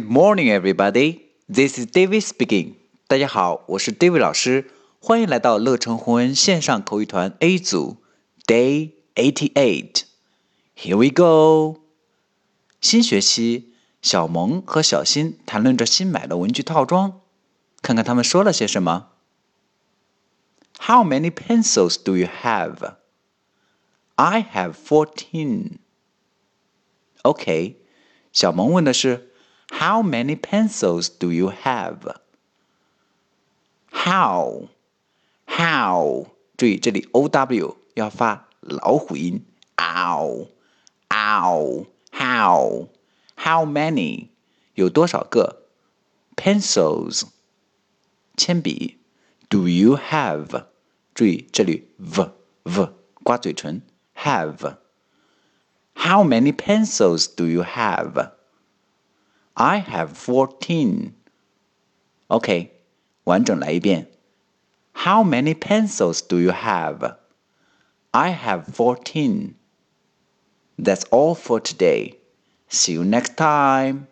Good morning, everybody. This is David speaking. 大家好，我是 David 老师，欢迎来到乐成宏恩线上口语团 A 组 Day Eighty Eight. Here we go. 新学期，小萌和小新谈论着新买的文具套装，看看他们说了些什么。How many pencils do you have? I have fourteen. OK，小萌问的是 How many pencils do you have? How, how，注意这里 o w 要发老虎音，ow, ow, how, how many 有多少个 pencils 铅笔 do you have？注意这里 v v 刮嘴唇 have。How many pencils do you have? I have fourteen. OK，完整来一遍。How many pencils do you have? I have fourteen. That's all for today. See you next time.